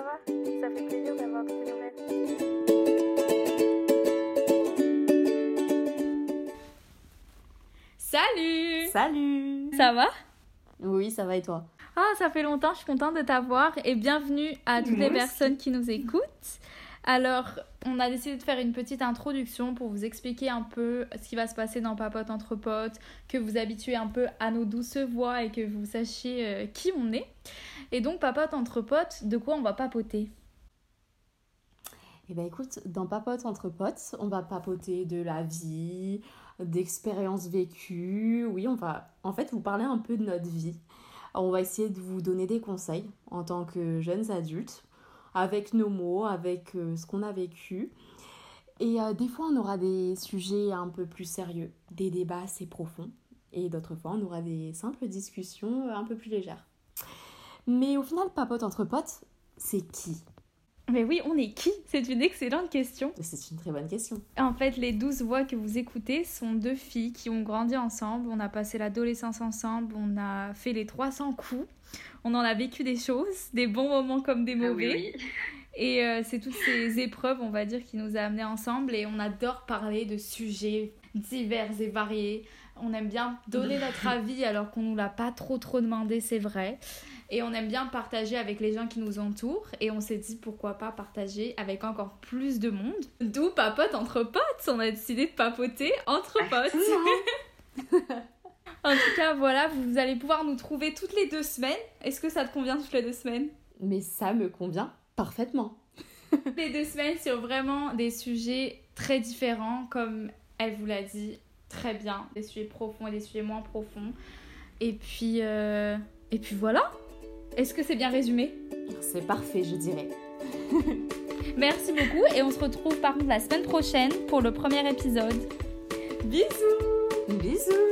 ça va Ça fait plaisir d'avoir de tes nouvelles. Salut Salut Ça va? Oui, ça va et toi? Ah, ça fait longtemps, je suis contente de t'avoir et bienvenue à toutes Moi les aussi. personnes qui nous écoutent. Alors, on a décidé de faire une petite introduction pour vous expliquer un peu ce qui va se passer dans Papote entre potes, que vous habituez un peu à nos douces voix et que vous sachiez euh, qui on est. Et donc, Papote entre potes, de quoi on va papoter? Eh ben écoute, dans Papote entre potes, on va papoter de la vie, d'expériences vécues. Oui, on va en fait vous parler un peu de notre vie. On va essayer de vous donner des conseils en tant que jeunes adultes, avec nos mots, avec euh, ce qu'on a vécu. Et euh, des fois, on aura des sujets un peu plus sérieux, des débats assez profonds. Et d'autres fois, on aura des simples discussions euh, un peu plus légères. Mais au final, Papote entre potes, c'est qui? Mais oui, on est qui? C'est une excellente question. C'est une très bonne question. En fait, les douze voix que vous écoutez sont deux filles qui ont grandi ensemble. On a passé l'adolescence ensemble, on a fait les 300 coups. On en a vécu des choses, des bons moments comme des Ah mauvais. Et euh, c'est toutes ces épreuves, on va dire, qui nous a amenés ensemble. Et on adore parler de sujets divers et variés. On aime bien donner notre avis alors qu'on nous l'a pas trop trop demandé, c'est vrai. Et on aime bien partager avec les gens qui nous entourent. Et on s'est dit pourquoi pas partager avec encore plus de monde. D'où papote entre potes. On a décidé de papoter entre potes. en tout cas, voilà, vous allez pouvoir nous trouver toutes les deux semaines. Est-ce que ça te convient toutes les deux semaines? Mais ça me convient parfaitement. Les deux semaines sur vraiment des sujets très différents, comme elle vous l'a dit très bien. Des sujets profonds et des sujets moins profonds. Et puis, euh, et puis voilà. Est-ce que c'est bien résumé? C'est parfait, je dirais. Merci beaucoup et on se retrouve par contre la semaine prochaine pour le premier épisode. Bisous Bisous